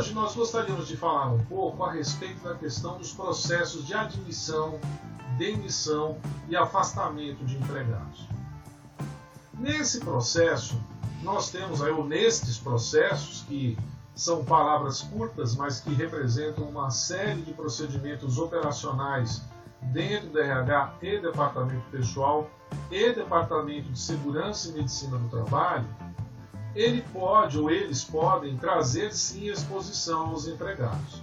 hoje nós gostaríamos de falar um pouco a respeito da questão dos processos de admissão, demissão e afastamento de empregados. Nesse processo, nós temos aí, ou nestes processos, que são palavras curtas, mas que representam uma série de procedimentos operacionais dentro do RH e departamento pessoal e departamento de segurança e medicina do trabalho, ele pode ou eles podem trazer sim exposição aos empregados.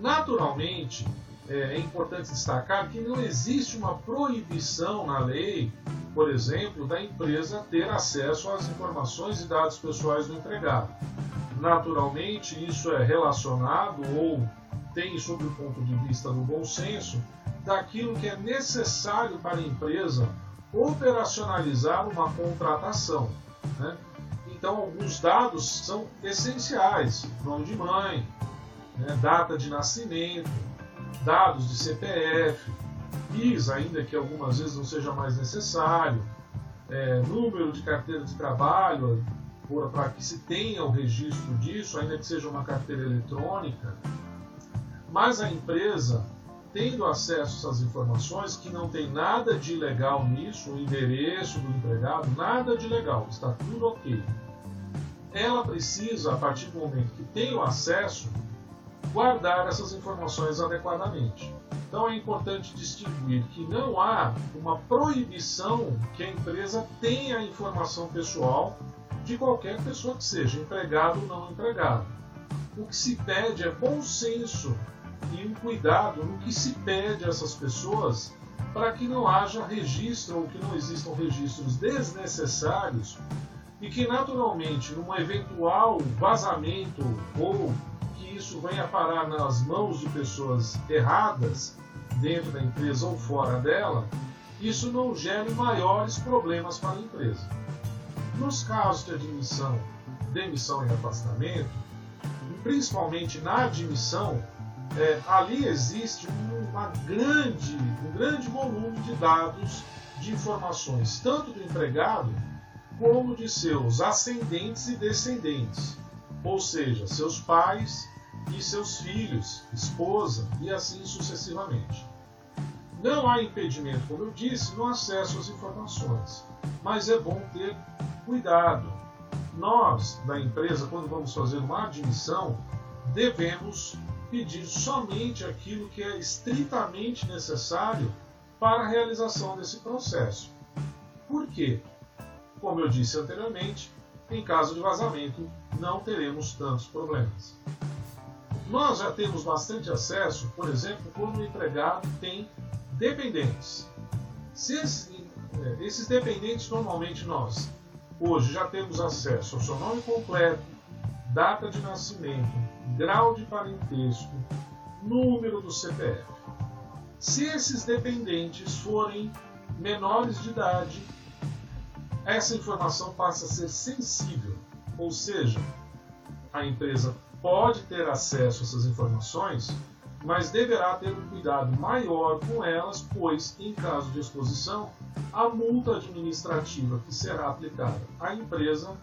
Naturalmente, é, é importante destacar que não existe uma proibição na lei, por exemplo, da empresa ter acesso às informações e dados pessoais do empregado. Naturalmente, isso é relacionado ou tem sob o ponto de vista do bom senso daquilo que é necessário para a empresa operacionalizar uma contratação. Né? Então, alguns dados são essenciais: nome de mãe, né? data de nascimento, dados de CPF, PIS, ainda que algumas vezes não seja mais necessário, é, número de carteira de trabalho, para que se tenha o registro disso, ainda que seja uma carteira eletrônica. Mas a empresa, tendo acesso a essas informações, que não tem nada de ilegal nisso, o endereço do empregado, nada de legal, está tudo ok. Ela precisa, a partir do momento que tem o acesso, guardar essas informações adequadamente. Então é importante distinguir que não há uma proibição que a empresa tenha informação pessoal de qualquer pessoa que seja, empregado ou não empregado. O que se pede é bom senso e um cuidado no que se pede a essas pessoas para que não haja registro ou que não existam registros desnecessários e que naturalmente num eventual vazamento ou que isso venha parar nas mãos de pessoas erradas dentro da empresa ou fora dela, isso não gere maiores problemas para a empresa. Nos casos de admissão, demissão e afastamento, principalmente na admissão, é, ali existe uma grande, um grande volume de dados, de informações, tanto do empregado como de seus ascendentes e descendentes, ou seja, seus pais e seus filhos, esposa e assim sucessivamente. Não há impedimento, como eu disse, no acesso às informações, mas é bom ter cuidado. Nós, da empresa, quando vamos fazer uma admissão, devemos pedir somente aquilo que é estritamente necessário para a realização desse processo. Por quê? Como eu disse anteriormente, em caso de vazamento, não teremos tantos problemas. Nós já temos bastante acesso, por exemplo, quando o empregado tem dependentes. Se esses, é, esses dependentes, normalmente nós, hoje já temos acesso ao seu nome completo, data de nascimento, grau de parentesco, número do CPF. Se esses dependentes forem menores de idade, essa informação passa a ser sensível, ou seja, a empresa pode ter acesso a essas informações, mas deverá ter um cuidado maior com elas, pois, em caso de exposição, a multa administrativa que será aplicada à empresa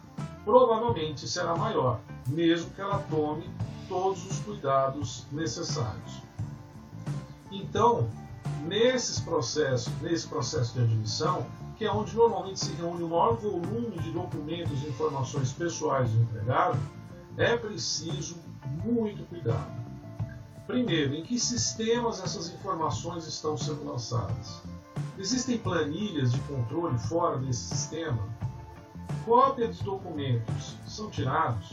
provavelmente será maior, mesmo que ela tome todos os cuidados necessários. Então, nesses processos, nesse processo de admissão, que é onde normalmente se reúne o maior volume de documentos e informações pessoais do empregado, é preciso muito cuidado. Primeiro, em que sistemas essas informações estão sendo lançadas? Existem planilhas de controle fora desse sistema? Cópia de documentos são tirados?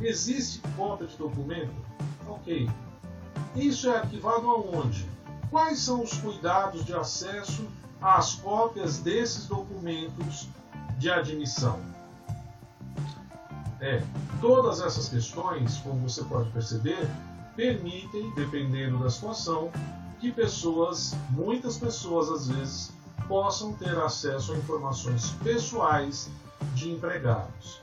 Existe cópia de documento? Ok. Isso é arquivado aonde? Quais são os cuidados de acesso às cópias desses documentos de admissão? É, todas essas questões, como você pode perceber, permitem, dependendo da situação, que pessoas, muitas pessoas às vezes, possam ter acesso a informações pessoais de empregados.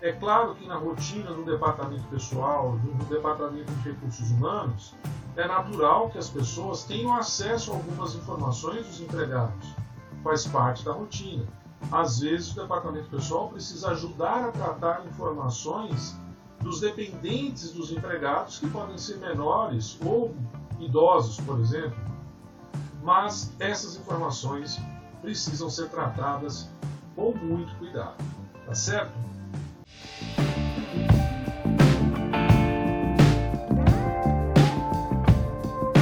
É claro que na rotina do departamento pessoal, do departamento de recursos humanos, é natural que as pessoas tenham acesso a algumas informações dos empregados. Faz parte da rotina. Às vezes, o departamento pessoal precisa ajudar a tratar informações dos dependentes dos empregados, que podem ser menores ou idosos, por exemplo. Mas essas informações precisam ser tratadas com muito cuidado, tá certo?